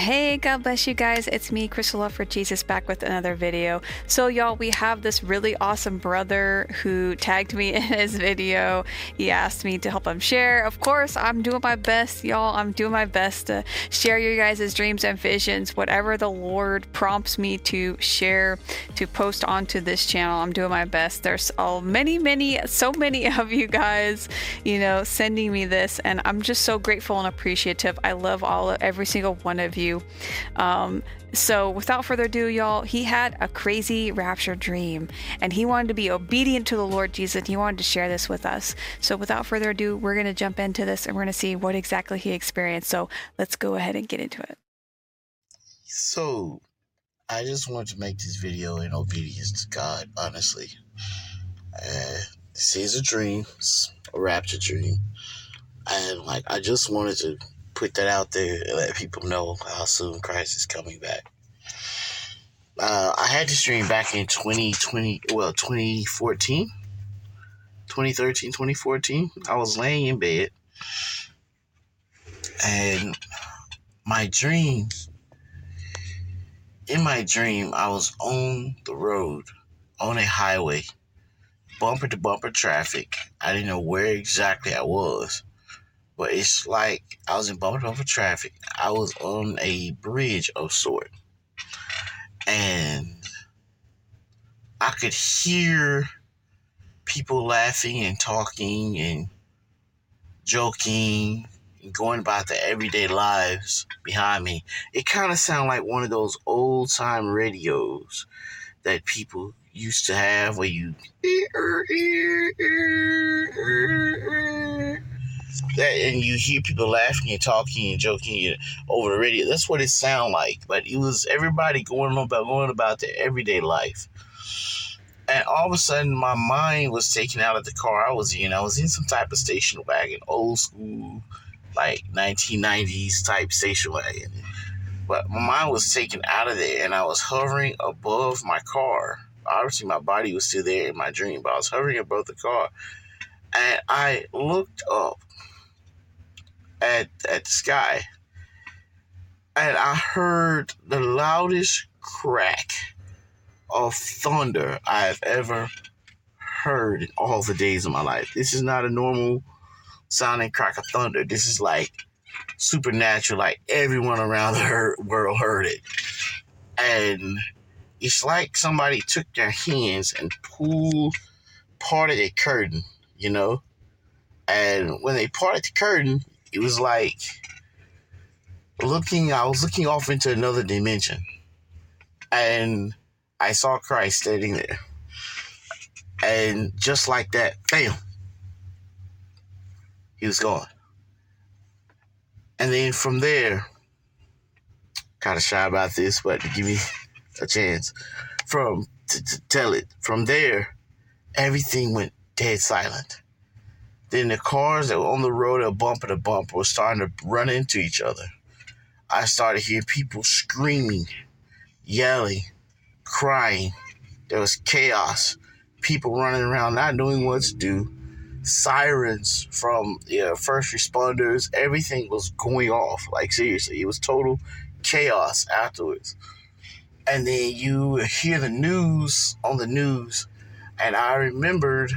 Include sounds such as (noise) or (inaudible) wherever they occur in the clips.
Hey, God bless you guys. It's me, Crystal Love for Jesus, back with another video. So, y'all, we have this really awesome brother who tagged me (laughs) in his video. He asked me to help him share. Of course, I'm doing my best, y'all. I'm doing my best to share your guys' dreams and visions, whatever the Lord prompts me to share, to post onto this channel. I'm doing my best. There's oh, many, many, so many (laughs) of you guys, you know, sending me this, and I'm just so grateful and appreciative. I love all, of every single one of you you. Um, so, without further ado, y'all, he had a crazy rapture dream and he wanted to be obedient to the Lord Jesus. He wanted to share this with us. So, without further ado, we're going to jump into this and we're going to see what exactly he experienced. So, let's go ahead and get into it. So, I just wanted to make this video in obedience to God, honestly. Uh, this is a dream, a rapture dream. And, like, I just wanted to put that out there and let people know how soon Christ is coming back. Uh, I had this dream back in 2020, well, 2014, 2013, 2014. I was laying in bed and my dream, in my dream, I was on the road, on a highway, bumper to bumper traffic. I didn't know where exactly I was but it's like I was in over traffic. I was on a bridge of sort, and I could hear people laughing and talking and joking and going about their everyday lives behind me. It kind of sounded like one of those old time radios that people used to have where you that and you hear people laughing and talking and joking over the radio. That's what it sounded like. But it was everybody going about going about their everyday life. And all of a sudden my mind was taken out of the car I was in. I was in some type of station wagon, old school, like 1990s type station wagon. But my mind was taken out of there and I was hovering above my car. Obviously my body was still there in my dream, but I was hovering above the car. And I looked up at at the sky, and I heard the loudest crack of thunder I have ever heard in all the days of my life. This is not a normal sounding crack of thunder. This is like supernatural. Like everyone around the world heard it, and it's like somebody took their hands and pulled part of a curtain, you know. And when they parted the curtain, it was like looking I was looking off into another dimension. And I saw Christ standing there. And just like that, bam, he was gone. And then from there, kind of shy about this, but give me a chance, from to, to tell it, from there, everything went dead silent. Then the cars that were on the road a bumper to bumper were starting to run into each other. I started hearing people screaming, yelling, crying. There was chaos. People running around not knowing what to do. Sirens from yeah, first responders. Everything was going off. Like seriously, it was total chaos afterwards. And then you hear the news on the news. And I remembered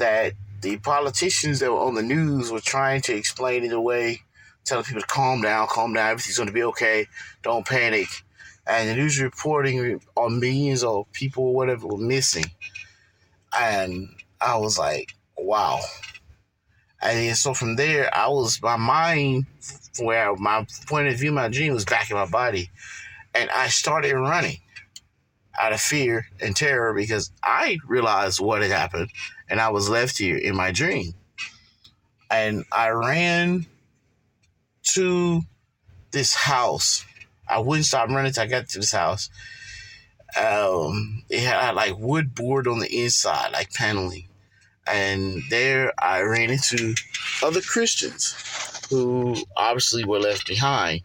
that the politicians that were on the news were trying to explain it away, telling people to calm down, calm down, everything's going to be okay, don't panic. And the news reporting on millions of people or whatever were missing. And I was like, wow. And so from there, I was, my mind, where my point of view, my dream was back in my body. And I started running out of fear and terror because I realized what had happened and I was left here in my dream. And I ran to this house. I wouldn't stop running until I got to this house. Um, it had like wood board on the inside, like paneling. And there I ran into other Christians who obviously were left behind.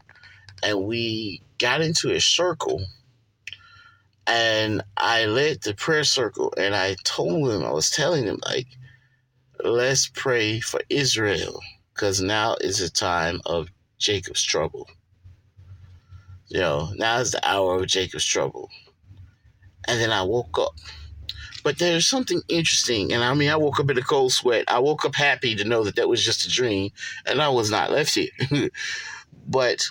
And we got into a circle and I led the prayer circle and I told them, I was telling them, like, let's pray for Israel because now is the time of Jacob's trouble. You know, now is the hour of Jacob's trouble. And then I woke up. But there's something interesting. And I mean, I woke up in a cold sweat. I woke up happy to know that that was just a dream and I was not left here. (laughs) but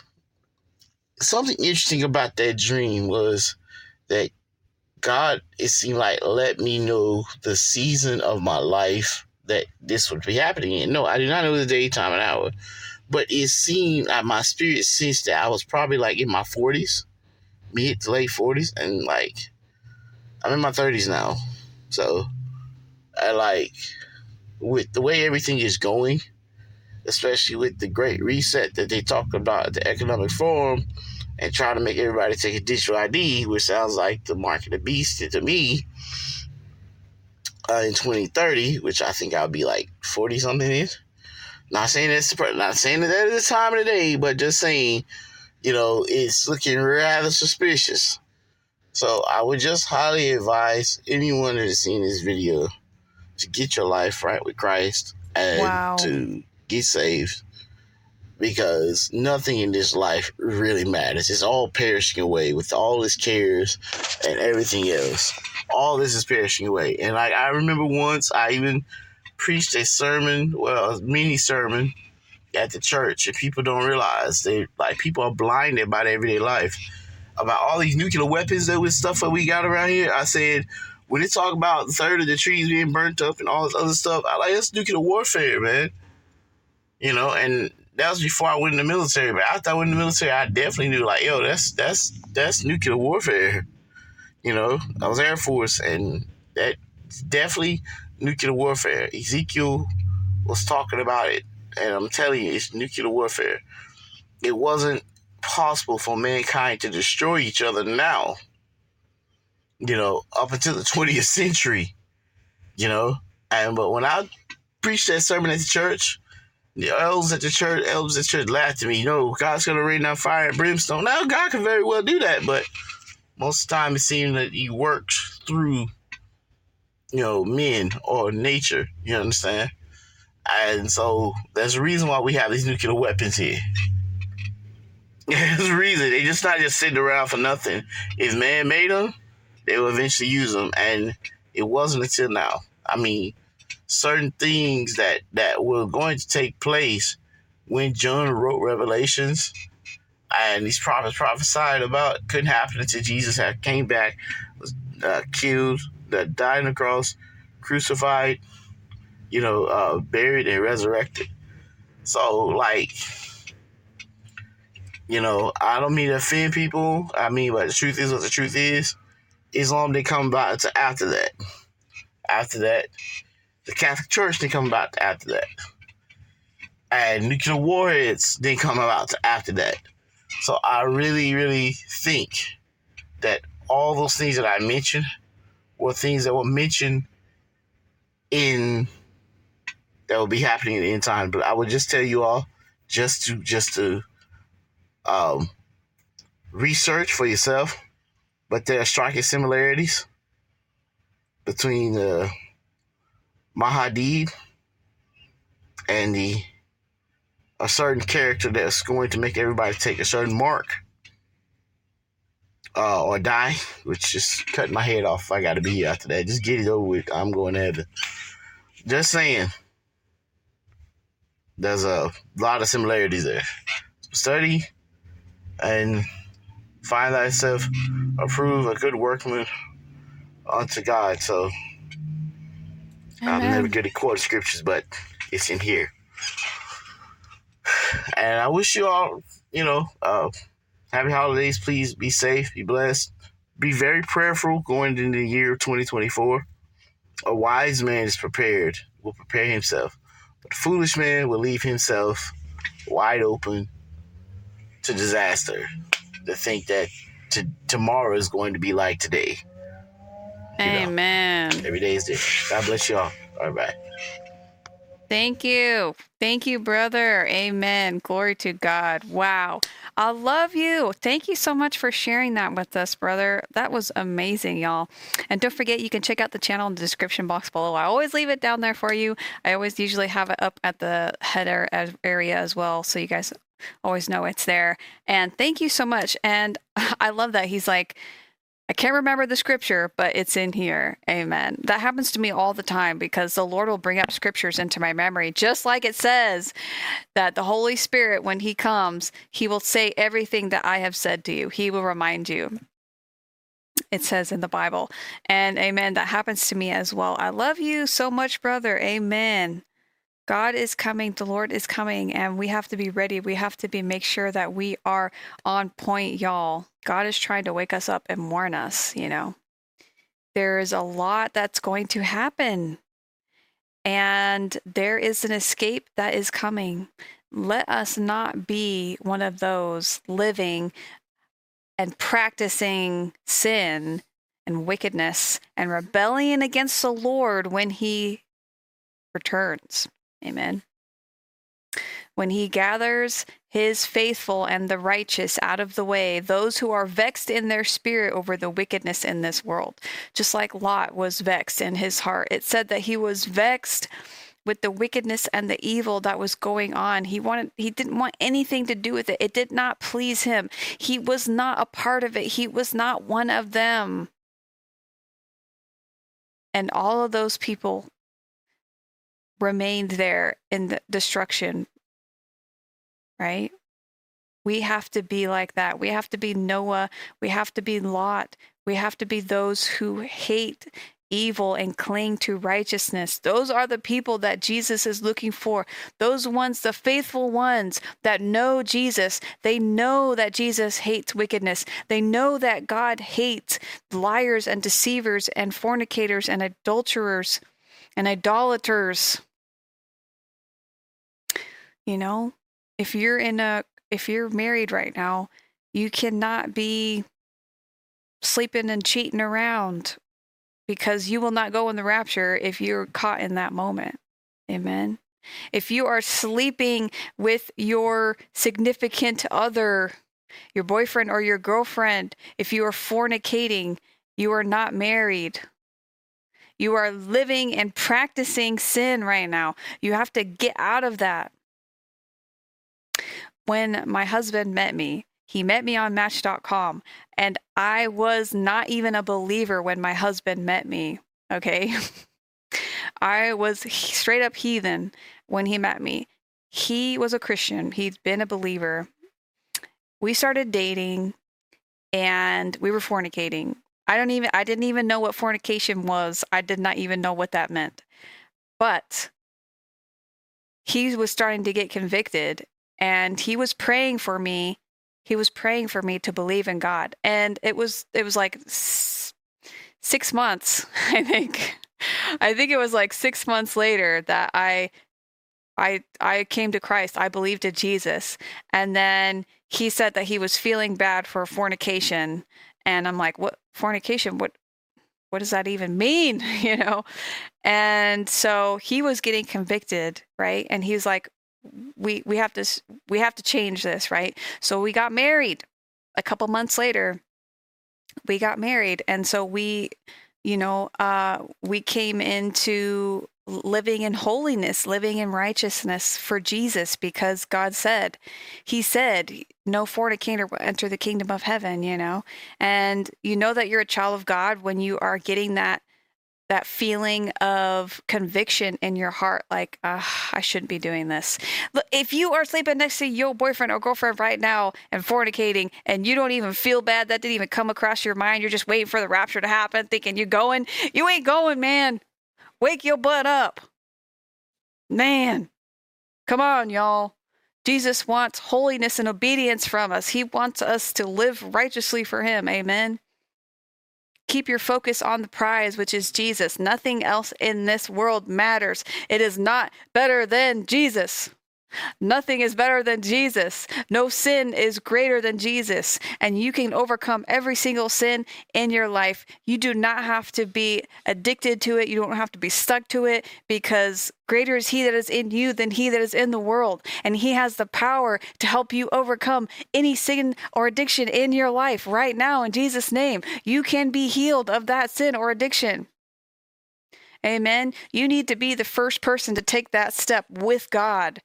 something interesting about that dream was that God, it seemed like, let me know the season of my life that this would be happening in. No, I did not know the day, time, and hour, but it seemed like my spirit sensed that I was probably like in my 40s, mid to late 40s, and like I'm in my 30s now. So I like with the way everything is going, especially with the great reset that they talk about at the economic forum and trying to make everybody take a digital ID, which sounds like the mark of the beast to me. Uh, in 2030, which I think I'll be like 40 something is. Not saying that's not saying that that is the time of the day, but just saying, you know, it's looking rather suspicious. So I would just highly advise anyone that has seen this video to get your life right with Christ and wow. to get saved because nothing in this life really matters. It's all perishing away with all its cares and everything else. All this is perishing away. And like I remember once I even preached a sermon, well, a mini sermon at the church, and people don't realize they like people are blinded by their everyday life about all these nuclear weapons that with stuff that we got around here. I said when they talk about third of the trees being burnt up and all this other stuff, I like that's nuclear warfare, man. You know, and that was before I went in the military. But after I went in the military, I definitely knew like, yo, that's that's that's nuclear warfare. You know, I was Air Force, and that definitely nuclear warfare. Ezekiel was talking about it, and I'm telling you, it's nuclear warfare. It wasn't possible for mankind to destroy each other now. You know, up until the (laughs) 20th century. You know, and but when I preached that sermon at the church, the elves at the church, elders at church laughed at me. You know, God's gonna rain down fire and brimstone. Now, God can very well do that, but most of the time it seems that He works through, you know, men or nature. You understand? And so there's a reason why we have these nuclear weapons here. (laughs) There's a reason. They just not just sitting around for nothing. If man made them, they will eventually use them. And it wasn't until now. I mean, certain things that that were going to take place when John wrote Revelations and these prophets prophesied about couldn't happen until Jesus had came back, was uh, killed, uh, died on the cross, crucified, you know, uh, buried and resurrected. So like, you know, I don't mean to offend people. I mean, but the truth is what the truth is. Islam didn't come about to after that. After that, the Catholic Church didn't come about after that. And nuclear warheads didn't come about after that. So I really, really think that all those things that I mentioned were things that were mentioned in that will be happening in time. But I would just tell you all just to just to um, research for yourself. But there are striking similarities between the Mahdi and the a certain character that's going to make everybody take a certain mark uh, or die, which is cutting my head off. I got to be here after that. Just get it over with. I'm going to heaven. Just saying. There's a lot of similarities there. Study and find thyself approve a good workman unto God. So I'm never good at quoting scriptures, but it's in here. And I wish you all, you know, uh, happy holidays. Please be safe, be blessed, be very prayerful going into the year 2024. A wise man is prepared, will prepare himself, but a foolish man will leave himself wide open to disaster. To think that to, tomorrow is going to be like today. Amen. Know, every day is different. God bless y'all. All right. Thank you. Thank you, brother. Amen. Glory to God. Wow. I love you. Thank you so much for sharing that with us, brother. That was amazing, y'all. And don't forget, you can check out the channel in the description box below. I always leave it down there for you. I always usually have it up at the header area as well. So you guys always know it's there. And thank you so much. And (laughs) I love that. He's like, I can't remember the scripture, but it's in here. Amen. That happens to me all the time because the Lord will bring up scriptures into my memory, just like it says that the Holy Spirit, when He comes, He will say everything that I have said to you. He will remind you. It says in the Bible. And amen. That happens to me as well. I love you so much, brother. Amen. God is coming, the Lord is coming, and we have to be ready. We have to be make sure that we are on point, y'all. God is trying to wake us up and warn us, you know. There's a lot that's going to happen. And there is an escape that is coming. Let us not be one of those living and practicing sin and wickedness and rebellion against the Lord when he returns. Amen. When he gathers his faithful and the righteous out of the way, those who are vexed in their spirit over the wickedness in this world, just like Lot was vexed in his heart. It said that he was vexed with the wickedness and the evil that was going on. He wanted he didn't want anything to do with it. It did not please him. He was not a part of it. He was not one of them. And all of those people remained there in the destruction, right? We have to be like that. We have to be Noah. We have to be Lot. We have to be those who hate evil and cling to righteousness. Those are the people that Jesus is looking for. Those ones, the faithful ones that know Jesus. They know that Jesus hates wickedness. They know that God hates liars and deceivers and fornicators and adulterers and idolaters. You know, if you're in a if you're married right now, you cannot be sleeping and cheating around because you will not go in the rapture if you're caught in that moment. Amen. If you are sleeping with your significant other, your boyfriend or your girlfriend, if you are fornicating, you are not married. You are living and practicing sin right now. You have to get out of that. When my husband met me, he met me on Match.com, and I was not even a believer when my husband met me. Okay. (laughs) I was straight up heathen when he met me. He was a Christian, he'd been a believer. We started dating and we were fornicating. I don't even I didn't even know what fornication was. I did not even know what that meant. But he was starting to get convicted and he was praying for me. He was praying for me to believe in God. And it was it was like 6 months, (laughs) I think. I think it was like 6 months later that I I I came to Christ. I believed in Jesus. And then he said that he was feeling bad for fornication and I'm like, what fornication? What what does that even mean? (laughs) you know? And so he was getting convicted, right? And he was like, we we have to we have to change this, right? So we got married. A couple months later, we got married, and so we, you know, uh, we came into living in holiness, living in righteousness for Jesus because God said, He said, no fornicator will enter the kingdom of heaven, you know? And you know that you're a child of God when you are getting that that feeling of conviction in your heart like i shouldn't be doing this if you are sleeping next to your boyfriend or girlfriend right now and fornicating and you don't even feel bad that didn't even come across your mind you're just waiting for the rapture to happen thinking you're going you ain't going man Wake your butt up. Man, come on, y'all. Jesus wants holiness and obedience from us. He wants us to live righteously for Him. Amen. Keep your focus on the prize, which is Jesus. Nothing else in this world matters. It is not better than Jesus. Nothing is better than Jesus. No sin is greater than Jesus. And you can overcome every single sin in your life. You do not have to be addicted to it. You don't have to be stuck to it because greater is He that is in you than He that is in the world. And He has the power to help you overcome any sin or addiction in your life right now in Jesus' name. You can be healed of that sin or addiction. Amen. You need to be the first person to take that step with God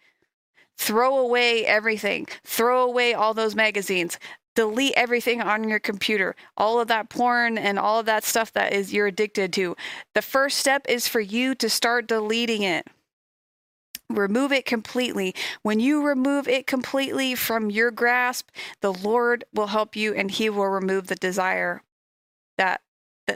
throw away everything, throw away all those magazines, delete everything on your computer, all of that porn and all of that stuff that is you're addicted to. The first step is for you to start deleting it. Remove it completely. When you remove it completely from your grasp, the Lord will help you and He will remove the desire that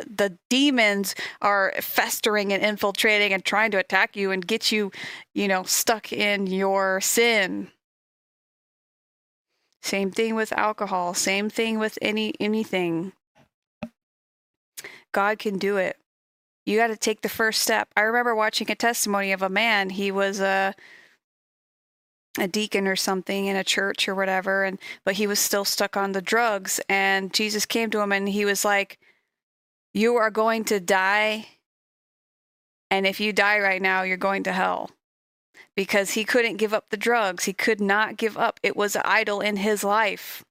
the, demons are festering and infiltrating and trying to attack you and get you, you know, stuck in your sin. Same thing with alcohol, same thing with any anything. God can do it. You got to take the first step. I remember watching a testimony of a man, he was a a deacon or something in a church or whatever and but he was still stuck on the drugs and Jesus came to him and he was like you are going to die. And if you die right now, you're going to hell. Because he couldn't give up the drugs. He could not give up. It was an idol in his life.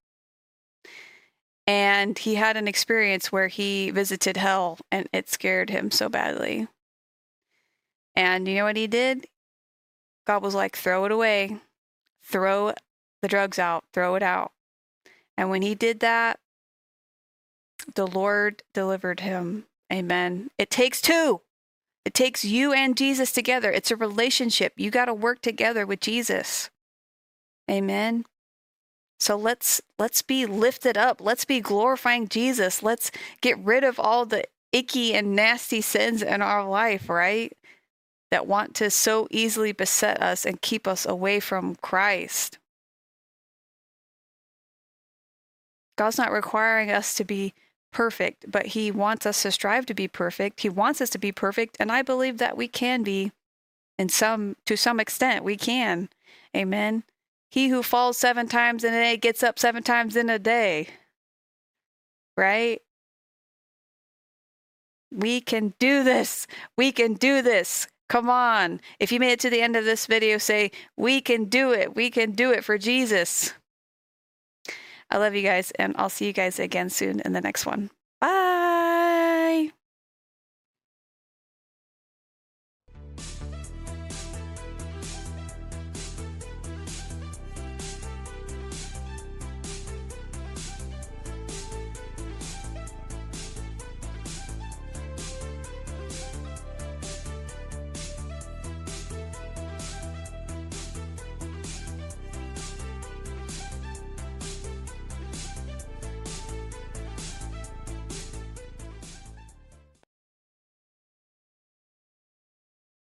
And he had an experience where he visited hell and it scared him so badly. And you know what he did? God was like, throw it away, throw the drugs out, throw it out. And when he did that, the Lord delivered him. Amen. It takes two. It takes you and Jesus together. It's a relationship. You got to work together with Jesus. Amen. So let's let's be lifted up. Let's be glorifying Jesus. Let's get rid of all the icky and nasty sins in our life, right? That want to so easily beset us and keep us away from Christ. God's not requiring us to be perfect, but He wants us to strive to be perfect. He wants us to be perfect, and I believe that we can be, in some to some extent, we can. Amen. He who falls seven times in a day gets up seven times in a day. Right? We can do this. We can do this. Come on. If you made it to the end of this video, say, We can do it. We can do it for Jesus. I love you guys, and I'll see you guys again soon in the next one. Bye.